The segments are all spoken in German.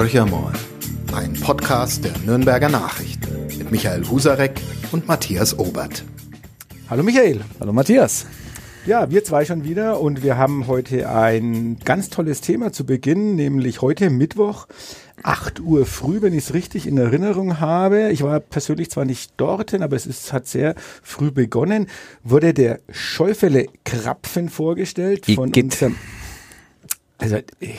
Horcher ein Podcast der Nürnberger Nachrichten mit Michael Husarek und Matthias Obert. Hallo Michael. Hallo Matthias. Ja, wir zwei schon wieder und wir haben heute ein ganz tolles Thema zu Beginn, nämlich heute Mittwoch, 8 Uhr früh, wenn ich es richtig in Erinnerung habe. Ich war persönlich zwar nicht dort, aber es ist, hat sehr früh begonnen, wurde der Schäufele Krapfen vorgestellt von unserem also, äh,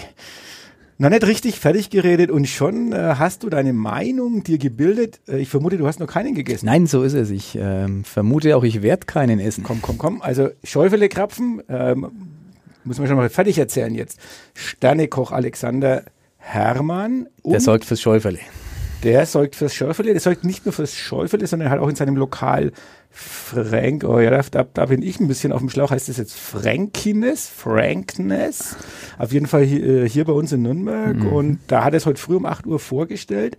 noch nicht richtig fertig geredet und schon äh, hast du deine Meinung dir gebildet. Äh, ich vermute, du hast noch keinen gegessen. Nein, so ist es. Ich ähm, vermute auch, ich werde keinen essen. Komm, komm, komm. Also Schäufele Krapfen, ähm, muss man schon mal fertig erzählen jetzt. Sternekoch Alexander Hermann. Der sorgt fürs Schäufele. Der sorgt fürs Schäufele. Der sorgt nicht nur fürs Schäufele, sondern halt auch in seinem Lokal Frank, oh ja, da, da bin ich ein bisschen auf dem Schlauch. Heißt das jetzt Frankines? Frankness? Auf jeden Fall hier, äh, hier bei uns in Nürnberg. Mhm. Und da hat er es heute früh um 8 Uhr vorgestellt.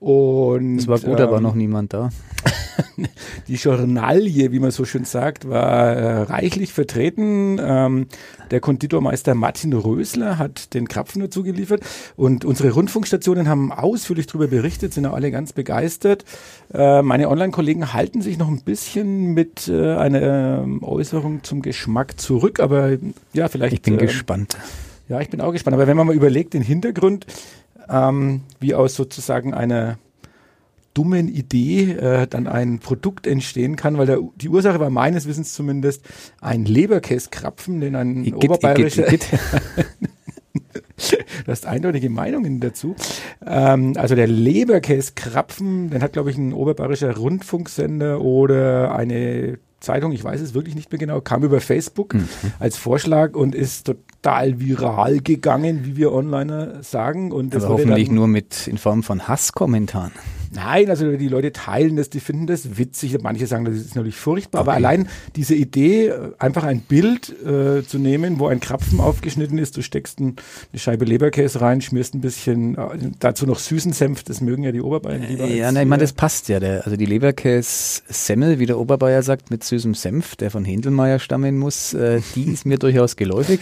Und, es war gut, ähm, da war noch niemand da. die Journalie, wie man so schön sagt, war äh, reichlich vertreten. Ähm, der Konditormeister Martin Rösler hat den Krapfen dazu geliefert und unsere Rundfunkstationen haben ausführlich darüber berichtet, sind auch alle ganz begeistert. Äh, meine Online-Kollegen halten sich noch ein bisschen mit äh, einer äh, Äußerung zum Geschmack zurück, aber ja, vielleicht. Ich bin gespannt. Ja, ich bin auch gespannt. Aber wenn man mal überlegt, den Hintergrund, ähm, wie aus sozusagen einer dummen Idee äh, dann ein Produkt entstehen kann, weil der, die Ursache war meines Wissens zumindest ein Leberkäskrapfen, den ein Igitt, oberbayerischer... Igitt, du hast eindeutige Meinungen dazu. Ähm, also der Leberkäskrapfen, den hat, glaube ich, ein oberbayerischer Rundfunksender oder eine Zeitung, ich weiß es wirklich nicht mehr genau, kam über Facebook mhm. als Vorschlag und ist total viral gegangen, wie wir Onliner sagen. Und das Aber hoffentlich nur mit in Form von Hasskommentaren. Nein, also die Leute teilen das, die finden das witzig. Manche sagen, das ist natürlich furchtbar. Okay. Aber allein diese Idee, einfach ein Bild äh, zu nehmen, wo ein Krapfen aufgeschnitten ist, du steckst ein, eine Scheibe Leberkäse rein, schmierst ein bisschen, äh, dazu noch süßen Senf, das mögen ja die Oberbayern lieber. Ja, nein, ich meine, das passt ja. Der, also die Leberkäse-Semmel, wie der Oberbayer sagt, mit süßem Senf, der von Händelmeier stammen muss, äh, die ist mir durchaus geläufig.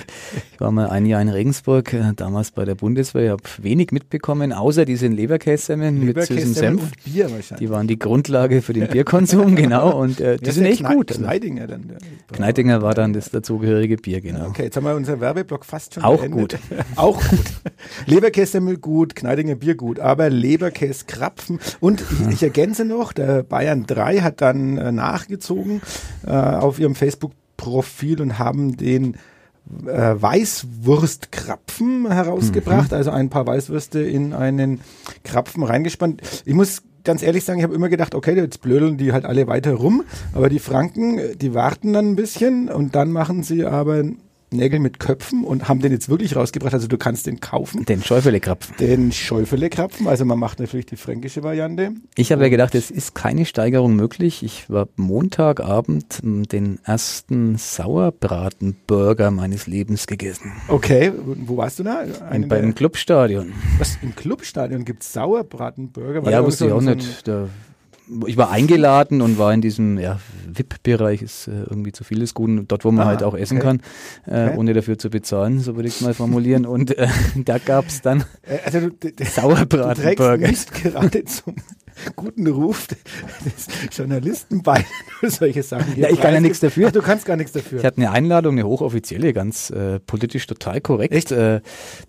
Ich war mal ein Jahr in Regensburg, äh, damals bei der Bundeswehr, ich habe wenig mitbekommen, außer diesen Leberkäse-Semmeln mit süßem Senf und Bier wahrscheinlich. Die waren die Grundlage für den Bierkonsum, genau. Und äh, die sind echt gut. Kneidinger dann. Kneidinger war dann das dazugehörige Bier, genau. Okay, jetzt haben wir unser Werbeblock fast schon Auch beendet. gut. Auch gut. Leberkässemmel gut, Kneidinger Bier gut, aber Leberkäskrapfen. Und ich, ich, ergänze noch, der Bayern 3 hat dann äh, nachgezogen äh, auf ihrem Facebook-Profil und haben den äh, Weißwurstkrapfen herausgebracht, mhm. also ein paar Weißwürste in einen Krapfen reingespannt. Ich muss ganz ehrlich sagen, ich habe immer gedacht, okay, jetzt blödeln die halt alle weiter rum, aber die Franken, die warten dann ein bisschen und dann machen sie aber Nägel mit Köpfen und haben den jetzt wirklich rausgebracht. Also du kannst den kaufen. Den Schäufele-Krapfen. Den Schäufele-Krapfen. Also man macht natürlich die fränkische Variante. Ich habe ja gedacht, es ist keine Steigerung möglich. Ich war Montagabend den ersten Sauerbratenburger meines Lebens gegessen. Okay, wo warst du da? Eine beim Clubstadion. Was, im Clubstadion gibt es Sauerbratenburger? Ja, wusste ich auch so nicht. Da ich war eingeladen und war in diesem ja, VIP-Bereich, ist äh, irgendwie zu vieles gut, dort, wo man ah, halt auch essen okay. kann, äh, okay. ohne dafür zu bezahlen, so würde ich es mal formulieren. Und äh, da gab es dann äh, also du, Sauerbratenburger. Nicht gerade zum guten Ruf des Journalisten bei solche Sachen. Ja, ich kann ja nichts dafür. Ach, du kannst gar nichts dafür. Ich hatte eine Einladung, eine hochoffizielle, ganz äh, politisch total korrekt. Äh,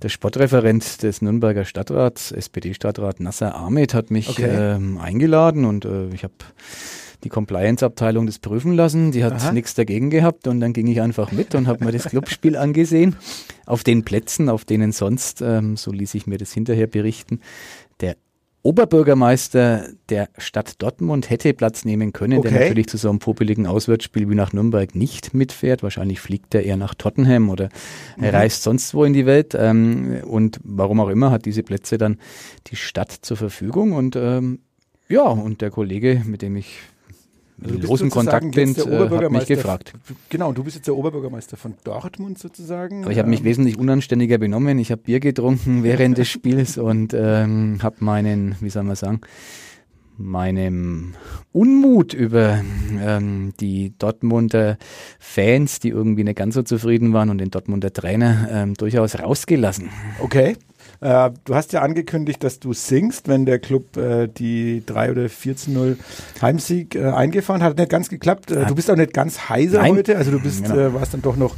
der Sportreferent des Nürnberger Stadtrats, SPD-Stadtrat Nasser Ahmed, hat mich okay. ähm, eingeladen und äh, ich habe die Compliance-Abteilung das prüfen lassen. Die hat nichts dagegen gehabt und dann ging ich einfach mit und habe mir das Clubspiel angesehen. Auf den Plätzen, auf denen sonst, ähm, so ließ ich mir das hinterher berichten, der Oberbürgermeister der Stadt Dortmund hätte Platz nehmen können, okay. der natürlich zu so einem popeligen Auswärtsspiel wie nach Nürnberg nicht mitfährt. Wahrscheinlich fliegt er eher nach Tottenham oder mhm. reist sonst wo in die Welt. Ähm, und warum auch immer hat diese Plätze dann die Stadt zur Verfügung. Und ähm, ja, und der Kollege, mit dem ich also großen Kontakt bin, äh, hat mich gefragt. Genau, du bist jetzt der Oberbürgermeister von Dortmund sozusagen. Aber ich habe mich ähm, wesentlich unanständiger benommen. Ich habe Bier getrunken während des Spiels und ähm, habe meinen, wie soll man sagen, meinem Unmut über ähm, die Dortmunder Fans, die irgendwie nicht ganz so zufrieden waren und den Dortmunder Trainer ähm, durchaus rausgelassen. Okay. Äh, du hast ja angekündigt, dass du singst, wenn der Club äh, die 3 oder 14-0 Heimsieg äh, eingefahren hat. Hat nicht ganz geklappt. Äh, du bist auch nicht ganz heiser Nein. heute. Also du bist, genau. Äh, warst dann doch noch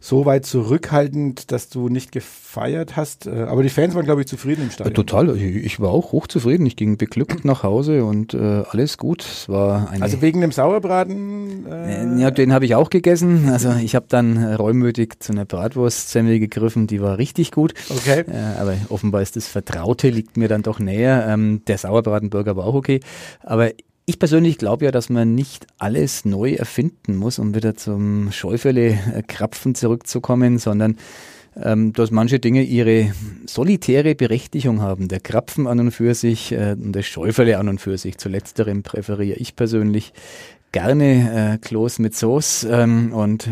so weit zurückhaltend, dass du nicht gefeiert hast. Äh, aber die Fans waren, glaube ich, zufrieden im Stadion. Total. Ich war auch hochzufrieden. Ich ging beglückt nach Hause und äh, alles gut. Es war also wegen dem Sauerbraten? Äh ja, den habe ich auch gegessen. Also ich habe dann reumütig zu einer Bratwurstsemmel gegriffen. Die war richtig gut. Okay. Äh, aber offenbar ist das Vertraute liegt mir dann doch näher. Ähm, der Sauerbratenburger war auch okay. Aber ich persönlich glaube ja, dass man nicht alles neu erfinden muss, um wieder zum Schäufele-Krapfen zurückzukommen, sondern ähm, dass manche Dinge ihre solitäre Berechtigung haben. Der Krapfen an und für sich äh, und das Schäufele an und für sich. Zu letzterem präferiere ich persönlich gerne äh, Kloß mit Sauce ähm, und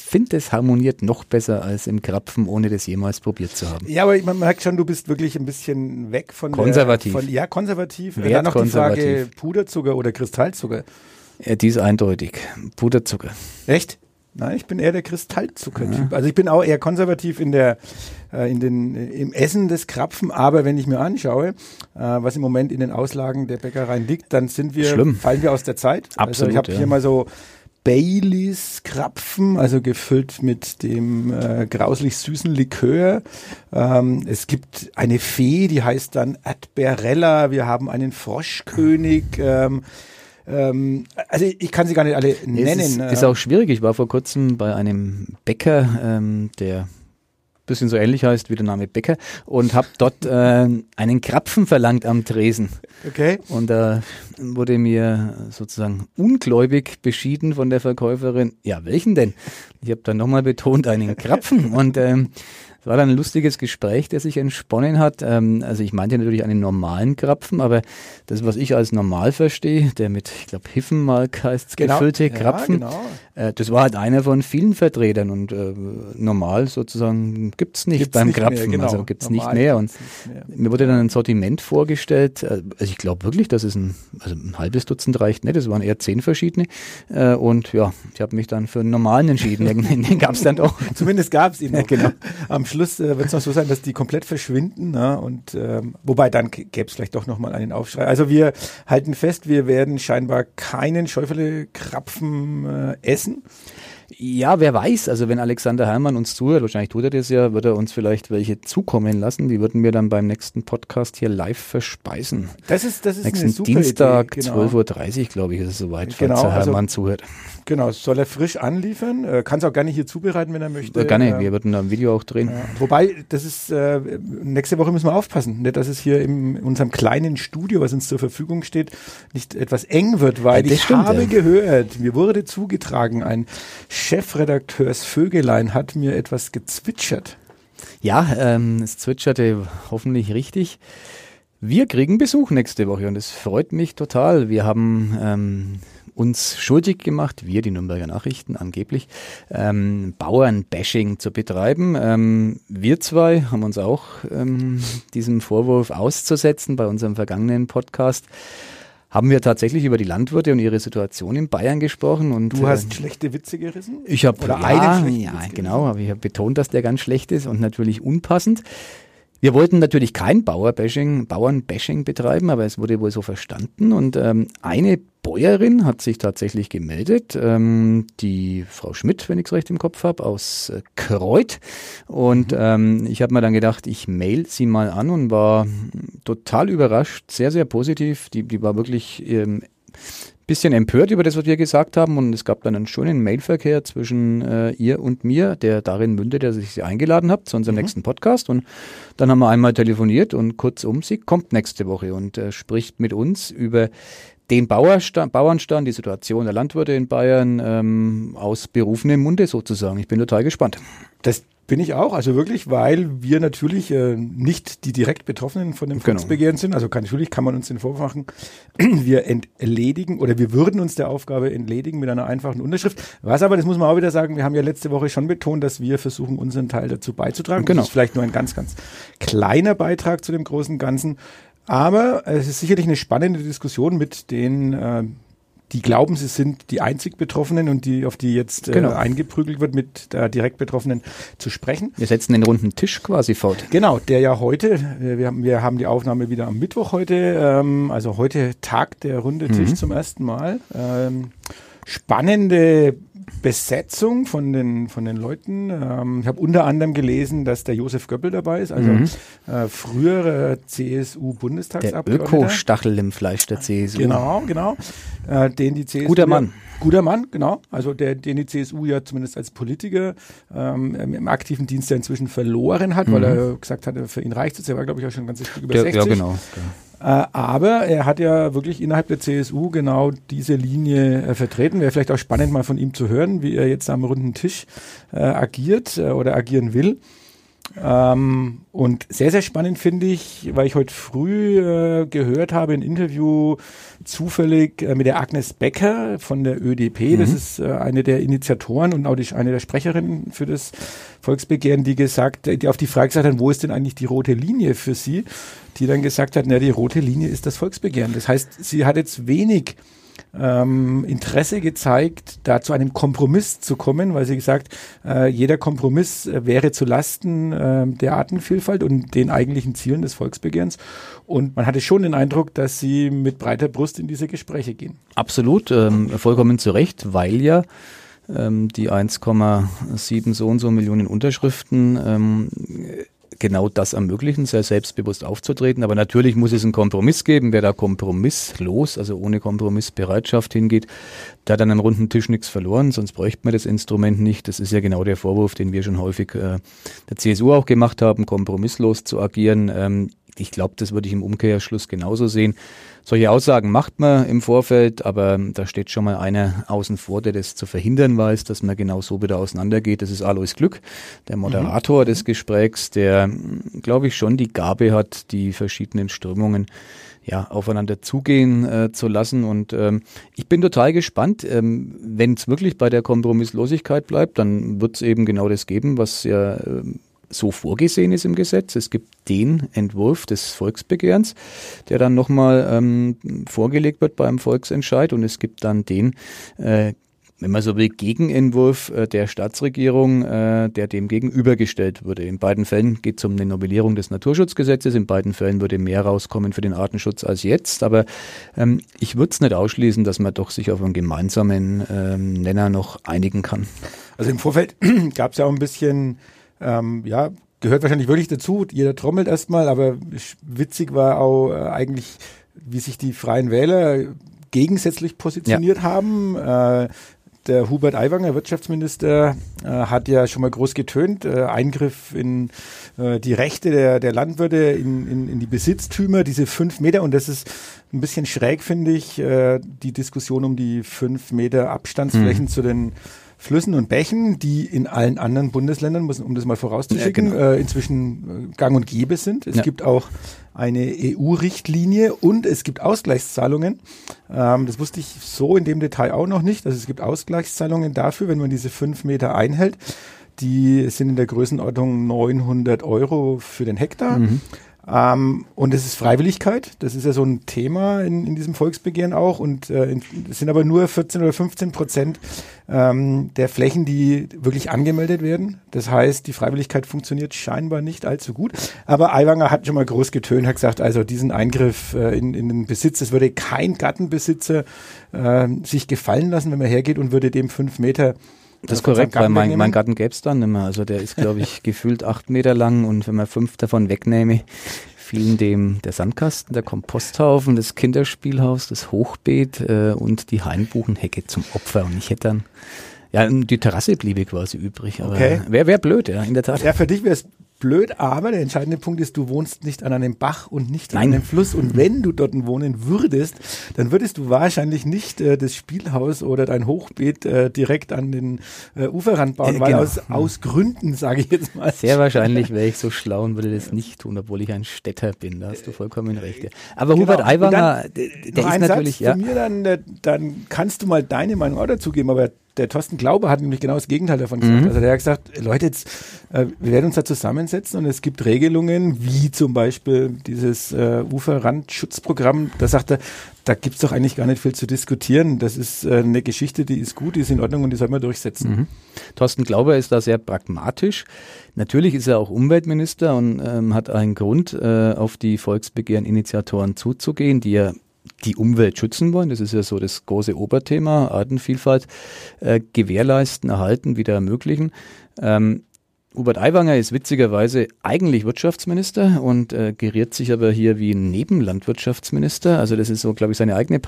finde, es harmoniert noch besser als im Krapfen, ohne das jemals probiert zu haben. Ja, aber man merkt schon, du bist wirklich ein bisschen weg von konservativ. Der, von, ja, konservativ. Wert Dann noch die Frage Puderzucker oder Kristallzucker. Ja, die ist eindeutig. Puderzucker. Echt? Nein, ich bin eher der Kristallzucker-Typ. Ja. Also ich bin auch eher konservativ in der, äh, in den, im Essen des Krapfen. Aber wenn ich mir anschaue, äh, was im Moment in den Auslagen der Bäckereien liegt, dann sind wir, Schlimm. fallen wir aus der Zeit. Absolut. Also ich habe ja. hier mal so Baileys Krapfen, also gefüllt mit dem äh, grauslich süßen Likör. Ähm, es gibt eine Fee, die heißt dann Adberella. Wir haben einen Froschkönig. Ähm, ähm, also ich kann sie gar nicht alle nennen. Es ist, ist, auch schwierig. Ich war vor kurzem bei einem Bäcker, ähm, der bisschen so ähnlich heißt wie der Name Becker und habe dort äh, einen Krapfen verlangt am Tresen. Okay. Und da äh, wurde mir sozusagen ungläubig beschieden von der Verkäuferin, ja, welchen denn? Ich habe dann nochmal betont, einen Krapfen und ähm, es war dann ein lustiges Gespräch, das sich entsponnen hat. Ähm, also ich meinte natürlich einen normalen Krapfen, aber das, was ich als normal verstehe, der mit, ich glaube, Hiffenmark heißt genau. gefüllte Krapfen, ja, genau. äh, das war halt einer von vielen Vertretern und äh, normal sozusagen gibt's nicht gibt's beim nicht Krapfen, mehr, genau. also gibt's normal nicht mehr. Und mehr. mir wurde dann ein Sortiment vorgestellt, äh, also ich glaube wirklich, dass es ein, also ein halbes Dutzend reicht nicht, es waren eher zehn verschiedene und ja, ich habe mich dann für einen normalen entschieden, den gab's dann doch. Zumindest gab's ihn noch. Ja, genau. Am Schluss äh, wird es noch so sein, dass die komplett verschwinden. Ne? Und ähm, wobei dann gäbe es vielleicht doch nochmal einen Aufschrei. Also wir halten fest, wir werden scheinbar keinen Schäufele-Krapfen äh, essen. Ja, wer weiß. Also wenn Alexander Herrmann uns zuhört, wahrscheinlich tut er das ja, wird er uns vielleicht welche zukommen lassen. Die würden wir dann beim nächsten Podcast hier live verspeisen. Das ist, das ist nächsten eine super Dienstag, genau. 12.30 Uhr, glaube ich, ist es soweit, genau, falls Herr also Herrmann zuhört. Genau, soll er frisch anliefern. Äh, Kann es auch gerne hier zubereiten, wenn er möchte. Äh, gerne, wir würden da ein Video auch drehen. Ja. Wobei, das ist, äh, nächste Woche müssen wir aufpassen, nicht, dass es hier in unserem kleinen Studio, was uns zur Verfügung steht, nicht etwas eng wird, weil ja, ich stimmt, habe ja. gehört, mir wurde zugetragen, ein Chefredakteurs Vögelein hat mir etwas gezwitschert. Ja, ähm, es zwitscherte hoffentlich richtig. Wir kriegen Besuch nächste Woche und es freut mich total. Wir haben ähm, uns schuldig gemacht, wir, die Nürnberger Nachrichten angeblich, ähm, Bauernbashing zu betreiben. Ähm, wir zwei haben uns auch ähm, diesem Vorwurf auszusetzen bei unserem vergangenen Podcast haben wir tatsächlich über die Landwirte und ihre Situation in Bayern gesprochen. Und, du hast äh, schlechte Witze gerissen? Ich habe ja, einen ja, genau, aber ich habe betont, dass der ganz schlecht ist und natürlich unpassend. Wir wollten natürlich kein Bauerbashing, Bauernbashing betreiben, aber es wurde wohl so verstanden. Und ähm, eine Bäuerin hat sich tatsächlich gemeldet, ähm, die Frau Schmidt, wenn ich es recht im Kopf habe, aus äh, Kreuth. Und mhm. ähm, ich habe mir dann gedacht, ich mail sie mal an und war total überrascht, sehr, sehr positiv. Die, die war wirklich ähm, bisschen empört über das, was wir gesagt haben. Und es gab dann einen schönen Mailverkehr zwischen äh, ihr und mir, der darin mündet, dass ich sie eingeladen habe zu unserem mhm. nächsten Podcast. Und dann haben wir einmal telefoniert und kurzum, sie kommt nächste Woche und äh, spricht mit uns über den Bauerstand, Bauernstand, die Situation der Landwirte in Bayern ähm, aus berufenem Munde sozusagen. Ich bin total gespannt. Das bin ich auch, also wirklich, weil wir natürlich äh, nicht die direkt Betroffenen von dem Volksbegehren genau. sind. Also kann, natürlich kann man uns den Vorwurf machen, wir entledigen oder wir würden uns der Aufgabe entledigen mit einer einfachen Unterschrift. Was aber, das muss man auch wieder sagen, wir haben ja letzte Woche schon betont, dass wir versuchen, unseren Teil dazu beizutragen. Genau. Das ist vielleicht nur ein ganz, ganz kleiner Beitrag zu dem großen Ganzen. Aber es ist sicherlich eine spannende Diskussion mit den äh, die glauben, sie sind die einzig Betroffenen und die, auf die jetzt äh, genau. eingeprügelt wird, mit der direkt Betroffenen zu sprechen. Wir setzen den runden Tisch quasi fort. Genau, der ja heute, äh, wir haben, wir haben die Aufnahme wieder am Mittwoch heute, ähm, also heute tagt der runde Tisch mhm. zum ersten Mal. Ähm, spannende Besetzung von den, von den Leuten. Ähm, ich habe unter anderem gelesen, dass der Josef Göppel dabei ist, also mhm. äh, frühere CSU-Bundestagsabgeordneter. Der Öko-Stachel im Fleisch der CSU. Genau, genau. Äh, den die CSU Guter Mann. Guter Mann, genau. Also der, den die CSU ja zumindest als Politiker ähm, im aktiven Dienst ja inzwischen verloren hat, mhm. weil er gesagt hat, für ihn reicht es. Er war, glaube ich, auch schon ganz Stück über der, 60. Ja, genau. Äh, aber er hat ja wirklich innerhalb der CSU genau diese Linie äh, vertreten. Wäre vielleicht auch spannend mal von ihm zu hören, wie er jetzt am runden Tisch äh, agiert äh, oder agieren will. Ähm, und sehr, sehr spannend finde ich, weil ich heute früh äh, gehört habe, ein Interview zufällig äh, mit der Agnes Becker von der ÖDP. Mhm. Das ist äh, eine der Initiatoren und auch die, eine der Sprecherinnen für das Volksbegehren, die gesagt, die auf die Frage gesagt hat, wo ist denn eigentlich die rote Linie für sie? Die dann gesagt hat, na, die rote Linie ist das Volksbegehren. Das heißt, sie hat jetzt wenig ähm, Interesse gezeigt, da zu einem Kompromiss zu kommen, weil sie gesagt, äh, jeder Kompromiss äh, wäre zu Lasten äh, der Artenvielfalt und den eigentlichen Zielen des Volksbegehrens. Und man hatte schon den Eindruck, dass sie mit breiter Brust in diese Gespräche gehen. Absolut, ähm, vollkommen zu Recht, weil ja ähm, die 1,7 so und so Millionen Unterschriften ähm, genau das ermöglichen, sehr selbstbewusst aufzutreten. Aber natürlich muss es einen Kompromiss geben. Wer da kompromisslos, also ohne Kompromissbereitschaft hingeht, der hat an einem runden Tisch nichts verloren, sonst bräuchte man das Instrument nicht. Das ist ja genau der Vorwurf, den wir schon häufig äh, der CSU auch gemacht haben, kompromisslos zu agieren. Ähm, ich glaube, das würde ich im Umkehrschluss genauso sehen. Solche Aussagen macht man im Vorfeld, aber da steht schon mal einer außen vor, der das zu verhindern weiß, dass man genau so wieder auseinandergeht. Das ist Alois Glück, der Moderator mhm. des Gesprächs, der, glaube ich, schon die Gabe hat, die verschiedenen Strömungen ja, aufeinander zugehen äh, zu lassen. Und ähm, ich bin total gespannt. Ähm, Wenn es wirklich bei der Kompromisslosigkeit bleibt, dann wird es eben genau das geben, was ja äh, so vorgesehen ist im Gesetz. Es gibt den Entwurf des Volksbegehrens, der dann nochmal ähm, vorgelegt wird beim Volksentscheid und es gibt dann den äh, wenn man so will, Gegenentwurf äh, der Staatsregierung, äh, der dem gegenübergestellt würde. In beiden Fällen geht es um eine Novellierung des Naturschutzgesetzes. In beiden Fällen würde mehr rauskommen für den Artenschutz als jetzt. Aber ähm, ich würde es nicht ausschließen, dass man doch sich auf einen gemeinsamen ähm, Nenner noch einigen kann. Also im Vorfeld gab es ja auch ein bisschen ähm, ja, gehört wahrscheinlich wirklich dazu. Jeder trommelt erstmal, aber witzig war auch äh, eigentlich, wie sich die Freien Wähler gegensätzlich positioniert ja. haben. Äh, der Hubert Aiwanger, Wirtschaftsminister, äh, hat ja schon mal groß getönt, äh, Eingriff in äh, die Rechte der, der Landwirte, in, in, in die Besitztümer, diese fünf Meter. Und das ist ein bisschen schräg, finde ich, äh, die Diskussion um die fünf Meter Abstandsflächen mhm. zu den Flüssen und Bächen, die in allen anderen Bundesländern, um das mal vorauszuschicken, ja, genau. äh, inzwischen äh, gang und gäbe sind. Es ja. gibt auch eine EU-Richtlinie und es gibt Ausgleichszahlungen. Ähm, das wusste ich so in dem Detail auch noch nicht. Also es gibt Ausgleichszahlungen dafür, wenn man diese fünf Meter einhält. Die sind in der Größenordnung 900 Euro für den Hektar. Mhm. Ähm, und es ist Freiwilligkeit, das ist ja so ein Thema in, in diesem Volksbegehren auch. Und äh, es sind aber nur 14 oder 15 Prozent ähm, der Flächen, die wirklich angemeldet werden. Das heißt, die Freiwilligkeit funktioniert scheinbar nicht allzu gut. Aber Aiwanger hat schon mal groß getönt, hat gesagt, also diesen Eingriff äh, in, in den Besitz, das würde kein Gartenbesitzer äh, sich gefallen lassen, wenn man hergeht und würde dem fünf Meter das ist korrekt, weil mein, mein Garten gäbe es dann nicht mehr. Also der ist, glaube ich, gefühlt acht Meter lang und wenn man fünf davon wegnehme, fielen dem der Sandkasten, der Komposthaufen, das Kinderspielhaus, das Hochbeet äh, und die Hainbuchenhecke zum Opfer. Und ich hätte dann ja, die Terrasse bliebe quasi übrig. Aber okay. wäre wär blöd, ja, in der Tat. Ja, für dich wäre es blöd, aber der entscheidende Punkt ist, du wohnst nicht an einem Bach und nicht Nein. an einem Fluss. Und wenn du dort wohnen würdest, dann würdest du wahrscheinlich nicht äh, das Spielhaus oder dein Hochbeet äh, direkt an den äh, Uferrand bauen, äh, weil genau. aus, aus Gründen, sage ich jetzt mal. Sehr wahrscheinlich wäre ich so schlau und würde das nicht tun, obwohl ich ein Städter bin. Da hast du vollkommen recht. Aber genau. Hubert Aiwanger, der, der ist natürlich... Satz ja. Mir dann, äh, dann kannst du mal deine Meinung auch dazu geben, aber der Thorsten Glaube hat nämlich genau das Gegenteil davon gesagt. Mhm. Also der hat gesagt, Leute, jetzt, äh, wir werden uns da zusammensetzen und es gibt Regelungen, wie zum Beispiel dieses äh, Uferrandschutzprogramm. Da sagt er, da gibt's doch eigentlich gar nicht viel zu diskutieren. Das ist äh, eine Geschichte, die ist gut, die ist in Ordnung und die soll man durchsetzen. Mhm. Thorsten Glauber ist da sehr pragmatisch. Natürlich ist er auch Umweltminister und ähm, hat einen Grund, äh, auf die Volksbegehreninitiatoren zuzugehen, die ja die Umwelt schützen wollen. Das ist ja so das große Oberthema, Artenvielfalt äh, gewährleisten, erhalten, wieder ermöglichen. Ähm, Hubert Aiwanger ist witzigerweise eigentlich Wirtschaftsminister und äh, geriert sich aber hier wie Nebenlandwirtschaftsminister. Also das ist so, glaube ich, seine eigene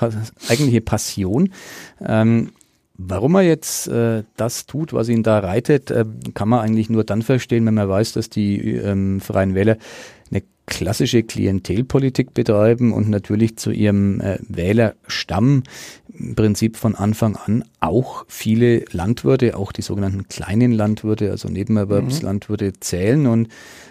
eigentliche Passion. Ähm, Warum er jetzt äh, das tut, was ihn da reitet, äh, kann man eigentlich nur dann verstehen, wenn man weiß, dass die ähm, Freien Wähler eine klassische Klientelpolitik betreiben und natürlich zu ihrem äh, Wählerstamm im Prinzip von Anfang an auch viele Landwirte, auch die sogenannten kleinen Landwirte, also Nebenerwerbslandwirte mhm. zählen und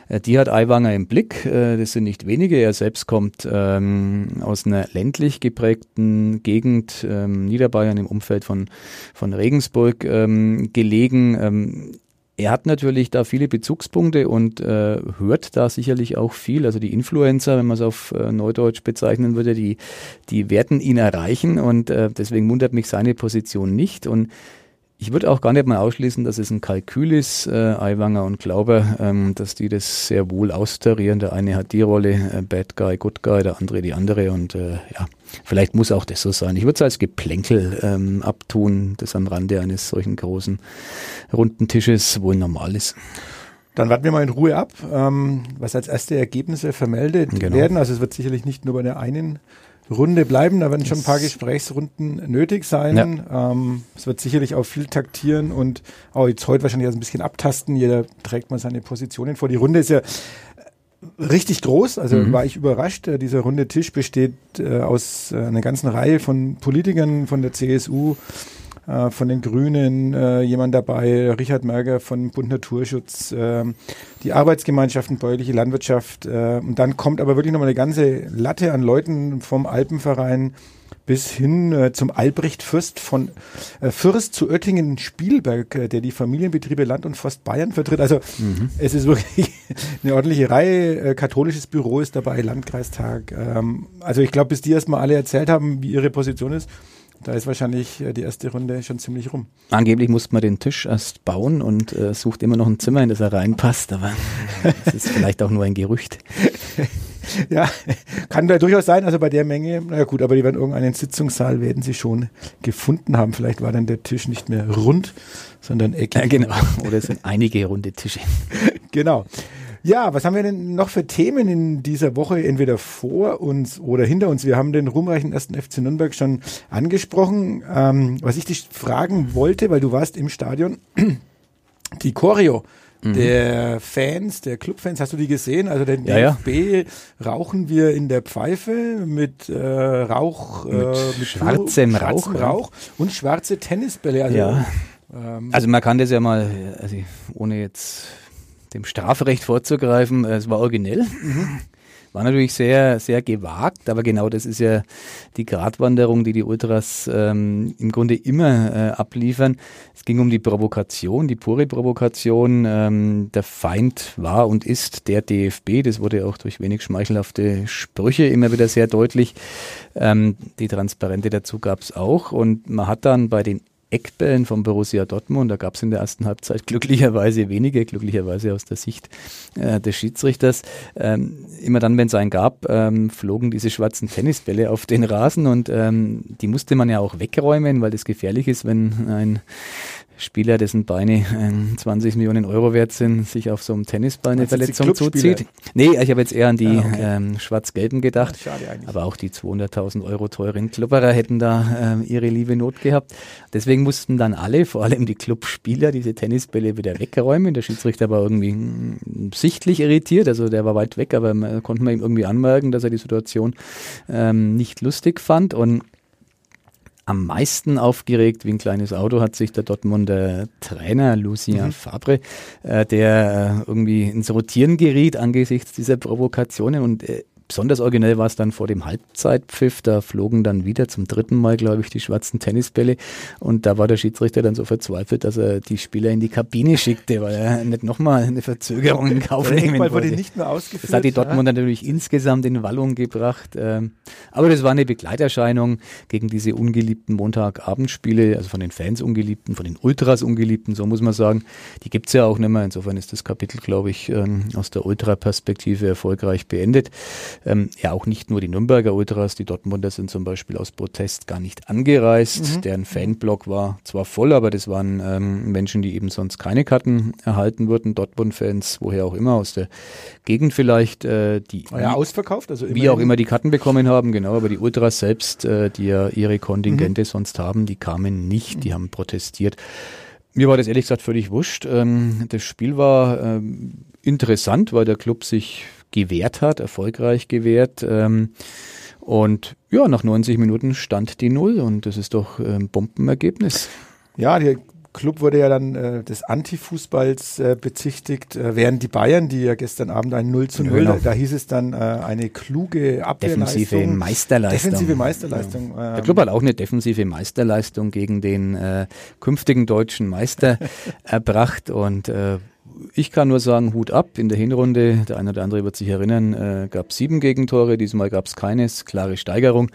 äh, die hat Aiwanger im Blick. Äh, das sind nicht wenige. Er selbst kommt ähm, aus einer ländlich geprägten Gegend, ähm, Niederbayern im Umfeld von, von Regensburg ähm, gelegen. Er hat natürlich da viele Bezugspunkte und äh, hört da sicherlich auch viel. Also die Influencer, wenn man es auf äh, Neudeutsch bezeichnen würde, die, die werden ihn erreichen und äh, deswegen wundert mich seine Position nicht. Und ich würde auch gar nicht mal ausschließen, dass es ein Kalkül ist, äh, Aiwanger und Glauber, ähm, dass die das sehr wohl austarieren. Der eine hat die Rolle, äh, Bad Guy, Good Guy, der andere die andere und äh, ja, vielleicht muss auch das so sein. Ich würde es als Geplänkel ähm, abtun, das am Rande eines solchen großen runden Tisches wohl normal ist. Dann warten wir mal in Ruhe ab, ähm, was als erste Ergebnisse vermeldet genau. werden. Also es wird sicherlich nicht nur bei der einen Runde bleiben. Da werden schon ein paar Gesprächsrunden nötig sein. Ja. Ähm, es wird sicherlich auch viel taktieren und auch jetzt heute wahrscheinlich ein bisschen abtasten. Jeder trägt mal seine Positionen vor. Die Runde ist ja richtig groß, also mhm. war ich überrascht. Äh, dieser runde Tisch besteht äh, aus äh, einer ganzen Reihe von Politikern von der CSU, äh, von den Grünen äh, jemand dabei, Richard Merger von Bund Naturschutz, äh, die Arbeitsgemeinschaften Bäuerliche Landwirtschaft. Äh, und dann kommt aber wirklich nochmal eine ganze Latte an Leuten vom Alpenverein bis hin äh, zum Albrecht Fürst von äh, Fürst zu Oettingen Spielberg, äh, der die Familienbetriebe Land und Forst Bayern vertritt. Also mhm. es ist wirklich eine ordentliche Reihe. Äh, katholisches Büro ist dabei, Landkreistag. Ähm, also ich glaube, bis die erstmal alle erzählt haben, wie ihre Position ist, da ist wahrscheinlich äh, die erste Runde schon ziemlich rum. Angeblich musste man den Tisch erst bauen und äh, sucht immer noch ein Zimmer, in das er reinpasst, aber das ist vielleicht auch nur ein Gerücht. ja, kann da durchaus sein, also bei der Menge, na gut, aber die werden irgendeinen Sitzungssaal werden sie schon gefunden haben. Vielleicht war dann der Tisch nicht mehr rund, sondern eckig. Ja, genau. Oder es sind einige runde Tische. genau. Ja, was haben wir denn noch für Themen in dieser Woche entweder vor uns oder hinter uns? Wir haben den ruhmreichen ersten FC Nürnberg schon angesprochen. Ähm, was ich dich fragen wollte, weil du warst im Stadion, die Choreo mhm. der Fans, der Clubfans, hast du die gesehen? Also den ja, DFB ja. rauchen wir in der Pfeife mit äh, Rauch, mit, äh, mit schwarzem Rauch, schwarzem Rauch und schwarze Tennisbälle. Also, ja. Ähm, also man kann das ja mal, also ohne jetzt dem Strafrecht vorzugreifen, äh, es war originell. Mhm. War natürlich sehr, sehr gewagt, aber genau das ist ja die Gratwanderung, die die Ultras ähm, im Grunde immer äh, abliefern. Es ging um die Provokation, die pure Provokation. Ähm, der Feind war und ist der DFB. Das wurde auch durch wenig schmeichelhafte Sprüche immer wieder sehr deutlich. Ähm, die Transparente dazu gab es auch. Und man hat dann bei den Eckbällen von Borussia Dortmund. Da gab es in der ersten Halbzeit glücklicherweise wenige, glücklicherweise aus der Sicht äh, des Schiedsrichters. Ähm, immer dann, wenn es einen gab, ähm, flogen diese schwarzen Tennisbälle auf den Rasen und ähm, die musste man ja auch wegräumen, weil das gefährlich ist, wenn ein Spieler, dessen Beine äh, 20 Millionen Euro wert sind, sich auf so einem Tennisball eine Verletzung zuzieht. Nee, ich habe jetzt eher an die ah, okay. ähm, Schwarz-Gelben gedacht. Ja, aber auch die 200.000 Euro teuren Klubberer hätten da äh, ihre liebe Not gehabt. Deswegen mussten dann alle, vor allem die Clubspieler, diese Tennisbälle wieder wegräumen. Der Schiedsrichter war irgendwie hm, sichtlich irritiert, also der war weit weg, aber man, konnte man ihm irgendwie anmerken, dass er die Situation ähm, nicht lustig fand und am meisten aufgeregt wie ein kleines Auto hat sich der Dortmunder Trainer Lucien mhm. Fabre, äh, der äh, irgendwie ins Rotieren geriet angesichts dieser Provokationen und äh, besonders originell war es dann vor dem Halbzeitpfiff. Da flogen dann wieder zum dritten Mal, glaube ich, die schwarzen Tennisbälle. Und da war der Schiedsrichter dann so verzweifelt, dass er die Spieler in die Kabine schickte, weil er nicht nochmal eine Verzögerung in Kauf nehmen wollte. wurde nicht mehr ausgeführt. Das hat die Dortmund ja. natürlich insgesamt in Wallung gebracht. Ähm, aber das war eine Begleiterscheinung gegen diese ungeliebten Montagabendspiele, also von den Fans ungeliebten, von den Ultras ungeliebten, so muss man sagen. Die gibt's ja auch nicht mehr. Insofern ist das Kapitel, glaube ich, ähm, aus der Ultra-Perspektive erfolgreich beendet. Ähm, ja, auch nicht nur die Nürnberger Ultras, die Dortmunder sind zum Beispiel aus Protest gar nicht angereist. Mhm. Deren Fanblock war zwar voll, aber das waren ähm, Menschen, die eben sonst keine Karten erhalten würden. Dortmund-Fans, woher auch immer, aus der Gegend vielleicht, äh, die War ja ausverkauft, also wie auch immer die Karten bekommen haben, genau, aber die Ultras selbst, äh, die ja ihre Kontingente mhm. sonst haben, die kamen nicht, die haben protestiert. Mir war das ehrlich gesagt völlig wurscht. Ähm, das Spiel war ähm, interessant, weil der Club sich gewehrt hat, erfolgreich gewehrt. Ähm, und ja, nach 90 Minuten stand die Null und das ist doch ein Bombenergebnis. Ja, der Club wurde ja dann äh, des Antifußballs äh, bezichtigt, äh, während die Bayern, die ja gestern Abend ein 0 zu 0, genau. da hieß es dann äh, eine kluge Abwehrleistung. Defensive Meisterleistung. Defensive Meisterleistung. Ja. Der Club hat auch eine defensive Meisterleistung gegen den äh, künftigen deutschen Meister erbracht und äh, ich kann nur sagen, Hut ab. In der Hinrunde, der eine oder andere wird sich erinnern, äh, gab es sieben Gegentore, diesmal gab es keines, klare Steigerung.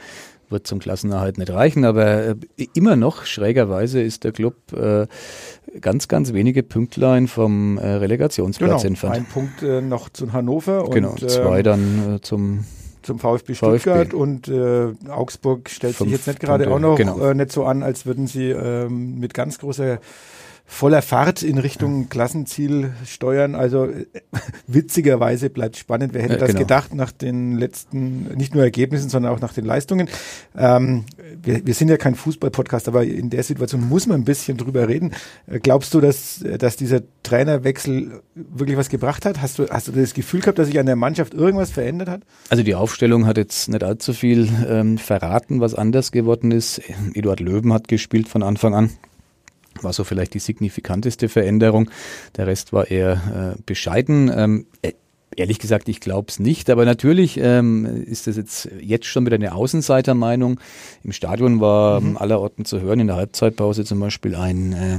Wird zum Klassenerhalt nicht reichen, aber äh, immer noch schrägerweise ist der Club äh, ganz, ganz wenige Pünktlein vom äh, Relegationsplatz genau, entfernt. Ein Punkt äh, noch zu Hannover genau, und zwei ähm, dann äh, zum zum VfB Stuttgart VfB. und äh, Augsburg stellt Fünf sich jetzt nicht gerade auch noch genau. äh, nicht so an, als würden sie ähm, mit ganz großer voller Fahrt in Richtung Klassenziel steuern. Also äh, witzigerweise bleibt spannend. Wer hätte ja, das genau. gedacht nach den letzten, nicht nur Ergebnissen, sondern auch nach den Leistungen. Ähm, wir, wir sind ja kein Fußball-Podcast, aber in der Situation muss man ein bisschen drüber reden. Äh, glaubst du, dass, dass dieser Trainerwechsel wirklich was gebracht hat? Hast du, hast du das Gefühl gehabt, dass sich an der Mannschaft irgendwas verändert hat? Also die Aufstellung hat jetzt nicht allzu viel ähm, verraten, was anders geworden ist. Eduard Löwen hat gespielt von Anfang an war so vielleicht die signifikanteste Veränderung. Der Rest war eher äh, bescheiden. Ähm, äh, Ehrlich gesagt, ich glaube es nicht, aber natürlich ähm, ist das jetzt jetzt schon wieder eine Außenseitermeinung. Im Stadion war mhm. allerorten zu hören, in der Halbzeitpause zum Beispiel ein äh,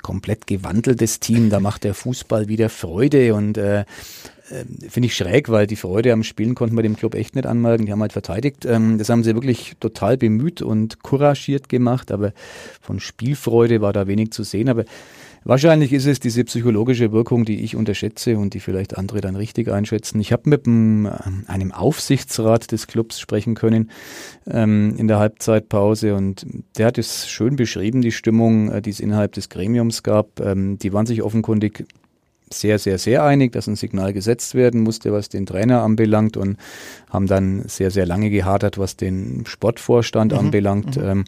komplett gewandeltes Team. Da macht der Fußball wieder Freude und äh, ähm, finde ich schräg, weil die Freude am Spielen konnten wir dem Club echt nicht anmerken. Die haben halt verteidigt. Ähm, das haben sie wirklich total bemüht und couragiert gemacht, aber von Spielfreude war da wenig zu sehen. Aber wahrscheinlich ist es diese psychologische Wirkung, die ich unterschätze und die vielleicht andere dann richtig einschätzen. Ich habe mit einem, äh, einem Aufsichtsrat des Clubs sprechen können ähm, in der Halbzeitpause und der hat es schön beschrieben, die Stimmung, äh, die es innerhalb des Gremiums gab. Ähm, die waren sich offenkundig sehr, sehr, sehr einig, dass ein Signal gesetzt werden musste, was den Trainer anbelangt und haben dann sehr, sehr lange gehadert, was den Sportvorstand mhm. anbelangt. Mhm. Ähm,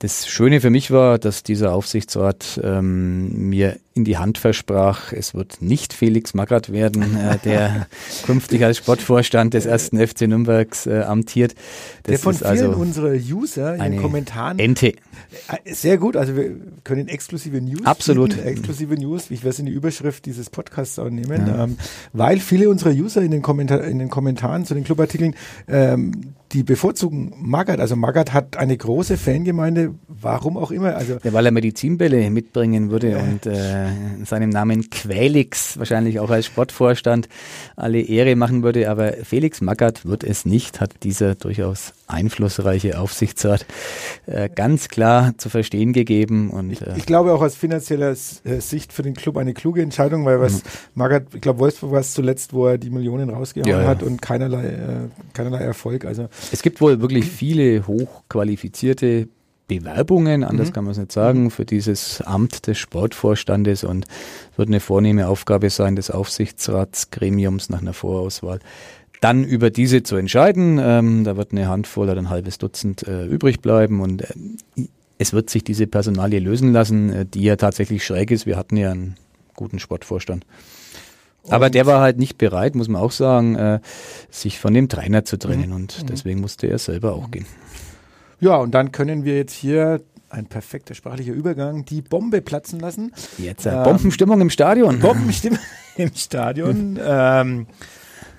das Schöne für mich war, dass dieser Aufsichtsrat ähm, mir in die Hand versprach, es wird nicht Felix Magath werden, äh, der künftig als Sportvorstand des ersten FC Nürnbergs äh, amtiert. Das der von vielen also unserer User in den Kommentaren. Ente. Äh, sehr gut, also wir können exklusive News. Absolut. Finden, exklusive News, ich werde es in die Überschrift dieses Podcasts auch nehmen, ja. ähm, weil viele unserer User in den, Kommentar in den Kommentaren zu den Clubartikeln ähm, die bevorzugen Magath. Also Magath hat eine große Fangemeinde, warum auch immer. Also ja, weil er Medizinbälle mitbringen würde äh, und äh, seinem Namen Quelix wahrscheinlich auch als Sportvorstand alle Ehre machen würde. Aber Felix Magath wird es nicht, hat dieser durchaus einflussreiche Aufsichtsrat äh, ganz klar zu verstehen gegeben. Und, ich, äh, ich glaube auch aus finanzieller äh, Sicht für den Club eine kluge Entscheidung, weil was mhm. Magath, ich glaube Wolfsburg war es zuletzt, wo er die Millionen rausgehauen ja, ja. hat und keinerlei, äh, keinerlei Erfolg. Also es gibt wohl wirklich viele hochqualifizierte Bewerbungen, anders mhm. kann man es nicht sagen, für dieses Amt des Sportvorstandes und wird eine vornehme Aufgabe sein des Aufsichtsratsgremiums nach einer Vorauswahl dann über diese zu entscheiden. Ähm, da wird eine Handvoll oder ein halbes Dutzend äh, übrig bleiben und äh, es wird sich diese Personalie lösen lassen, äh, die ja tatsächlich schräg ist. Wir hatten ja einen guten Sportvorstand. Aber der war halt nicht bereit, muss man auch sagen, äh, sich von dem Trainer zu trennen. Mhm. Und mhm. deswegen musste er selber auch gehen. Ja, und dann können wir jetzt hier ein perfekter sprachlicher Übergang, die Bombe platzen lassen. Jetzt äh, ähm, Bombenstimmung im Stadion. Bombenstimmung im Stadion. ähm,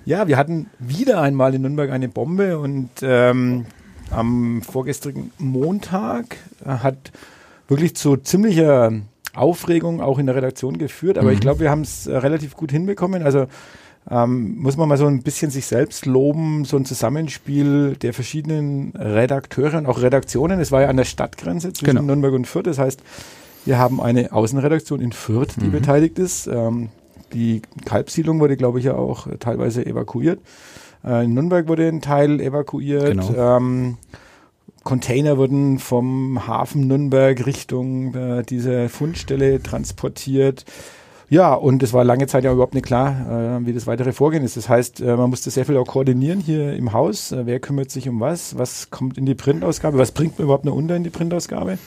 Ja, wir hatten wieder einmal in Nürnberg eine Bombe und ähm, am vorgestrigen Montag hat wirklich zu ziemlicher Aufregung auch in der Redaktion geführt, aber mhm. ich glaube, wir haben es relativ gut hinbekommen. Also ähm, muss man mal so ein bisschen sich selbst loben, so ein Zusammenspiel der verschiedenen Redakteure und auch Redaktionen. Es war ja an der Stadtgrenze zwischen genau. Nürnberg und Fürth. Das heißt, wir haben eine Außenredaktion in Fürth, die mhm. beteiligt ist. Ähm, die Kalbsiedlung wurde, glaube ich, ja auch teilweise evakuiert. Äh, in Nürnberg wurde ein Teil evakuiert. Genau. Ähm, Container wurden vom Hafen Nürnberg Richtung äh, diese Fundstelle transportiert. Ja, und es war lange Zeit ja überhaupt nicht klar, äh, wie das weitere Vorgehen ist. Das heißt, äh, man musste sehr viel auch koordinieren hier im Haus. Äh, wer kümmert sich um was? Was kommt in die Printausgabe? Was bringt man überhaupt noch unter in die Printausgabe?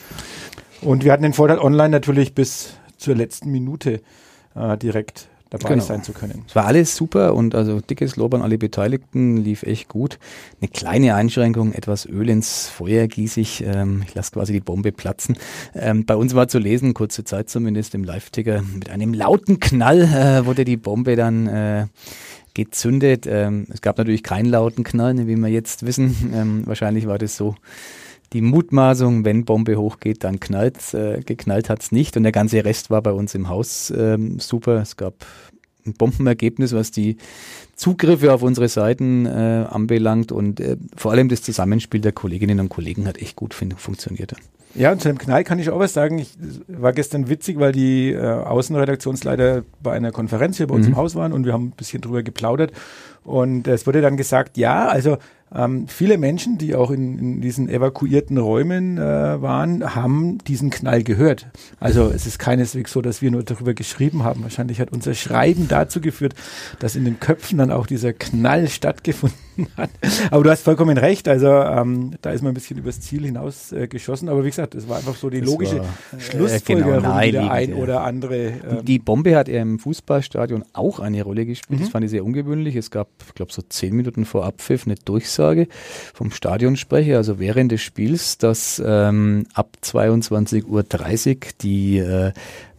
Und wir hatten den Vorteil, online natürlich bis zur letzten Minute äh, direkt dabei genau. sein zu können. Es war alles super und also dickes Lob an alle Beteiligten, lief echt gut. Eine kleine Einschränkung, etwas Öl ins Feuer gieße ich, ähm, ich lasse quasi die Bombe platzen. Ähm, bei uns war zu lesen, kurze Zeit zumindest im Live-Ticker, mit einem lauten Knall äh, wurde die Bombe dann äh, gezündet. Ähm, es gab natürlich keinen lauten Knall, wie wir jetzt wissen. Ähm, wahrscheinlich war das so die Mutmaßung, wenn Bombe hochgeht, dann knallt äh, geknallt hat's nicht und der ganze Rest war bei uns im Haus ähm, super. Es gab ein Bombenergebnis, was die Zugriffe auf unsere Seiten äh, anbelangt und äh, vor allem das Zusammenspiel der Kolleginnen und Kollegen hat echt gut funktioniert. Ja, und zu dem Knall kann ich auch was sagen. Ich war gestern witzig, weil die äh, Außenredaktionsleiter bei einer Konferenz hier bei uns mhm. im Haus waren und wir haben ein bisschen drüber geplaudert. Und es wurde dann gesagt, ja, also ähm, viele Menschen, die auch in, in diesen evakuierten Räumen äh, waren, haben diesen Knall gehört. Also es ist keineswegs so, dass wir nur darüber geschrieben haben. Wahrscheinlich hat unser Schreiben dazu geführt, dass in den Köpfen dann auch dieser Knall stattgefunden hat. Aber du hast vollkommen recht. Also ähm, da ist man ein bisschen übers Ziel hinaus äh, geschossen. Aber wie gesagt, es war einfach so die das logische war, äh, Schlussfolgerung, genau, wie der ein oder andere. Ähm die Bombe hat im Fußballstadion auch eine Rolle gespielt. Mhm. Das fand ich sehr ungewöhnlich. Es gab, ich glaube, so zehn Minuten vor Abpfiff eine Durchsage vom Stadionsprecher, also während des Spiels, dass ähm, ab 22.30 Uhr die äh,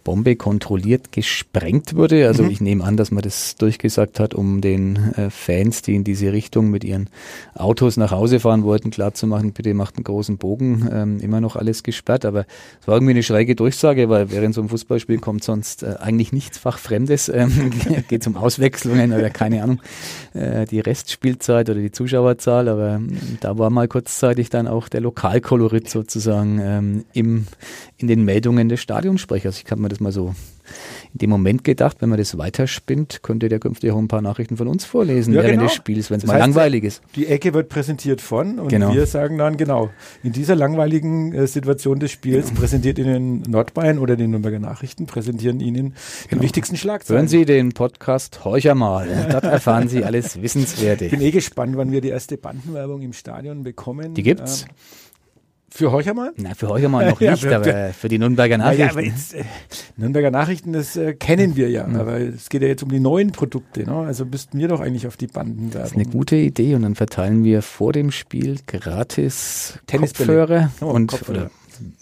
Bombe kontrolliert gesprengt wurde. Also mhm. ich nehme an, dass man das durchgesagt hat, um den äh, Fans, die in diese Richtung mit ihren Autos nach Hause fahren wollten, klarzumachen, bitte macht einen großen Bogen, ähm, immer noch alles gesperrt. Aber es war irgendwie eine schräge Durchsage, weil während so einem Fußballspiel kommt sonst äh, eigentlich nichts Fachfremdes, ähm, geht um Auswechslungen oder keine Ahnung, äh, die Restspielzeit oder die Zuschauerzahl. Aber ähm, da war mal kurzzeitig dann auch der Lokalkolorit sozusagen ähm, im, in den Meldungen des Stadionsprechers. Ich kann mir das mal so in dem Moment gedacht, wenn man das weiterspinnt, könnte der künftig auch ein paar Nachrichten von uns vorlesen ja, während genau. des Spiels, wenn es mal heißt, langweilig ist. Die Ecke wird präsentiert von und genau. wir sagen dann genau, in dieser langweiligen äh, Situation des Spiels genau. präsentiert Ihnen Nordbayern oder die Nürnberger Nachrichten, präsentieren Ihnen genau. die wichtigsten Schlagzeilen. Hören Sie den Podcast Horcher mal. Dort erfahren Sie alles Wissenswerte. Ich bin eh gespannt, wann wir die erste Bandenwerbung im Stadion bekommen. Die gibt's. Ähm, für Horchermal? Na, für Horchermal noch nicht, ja, aber für die Nürnberger Nachrichten. Ja, aber jetzt, äh, Nürnberger Nachrichten, das äh, kennen wir ja, mhm. aber es geht ja jetzt um die neuen Produkte, ne? also müssten wir doch eigentlich auf die Banden werben. Das ist eine gute Idee und dann verteilen wir vor dem Spiel gratis Kopfhörer oh, und Kopfhörer. Oder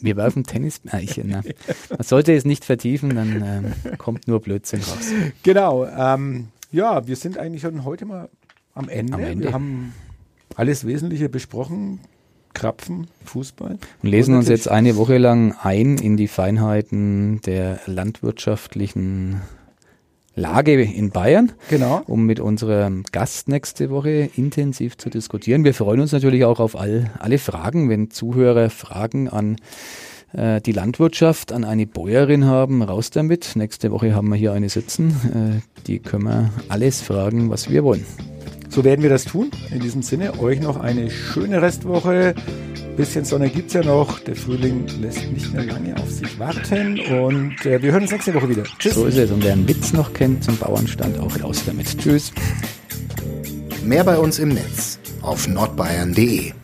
wir werfen Tennis. Ich, na, man sollte es nicht vertiefen, dann ähm, kommt nur Blödsinn raus. Genau. Ähm, ja, wir sind eigentlich schon heute mal am Ende. am Ende. Wir haben alles Wesentliche besprochen. Krapfen, Fußball. Und lesen uns jetzt eine Woche lang ein in die Feinheiten der landwirtschaftlichen Lage in Bayern, genau. um mit unserem Gast nächste Woche intensiv zu diskutieren. Wir freuen uns natürlich auch auf all, alle Fragen, wenn Zuhörer Fragen an äh, die Landwirtschaft, an eine Bäuerin haben, raus damit. Nächste Woche haben wir hier eine sitzen, äh, die können wir alles fragen, was wir wollen. So werden wir das tun. In diesem Sinne, euch noch eine schöne Restwoche. Bisschen Sonne gibt es ja noch. Der Frühling lässt nicht mehr lange auf sich warten. Und äh, wir hören uns nächste Woche wieder. Tschüss. So ist es. Und wer einen Witz noch kennt zum Bauernstand, auch raus damit. Tschüss. Mehr bei uns im Netz auf nordbayern.de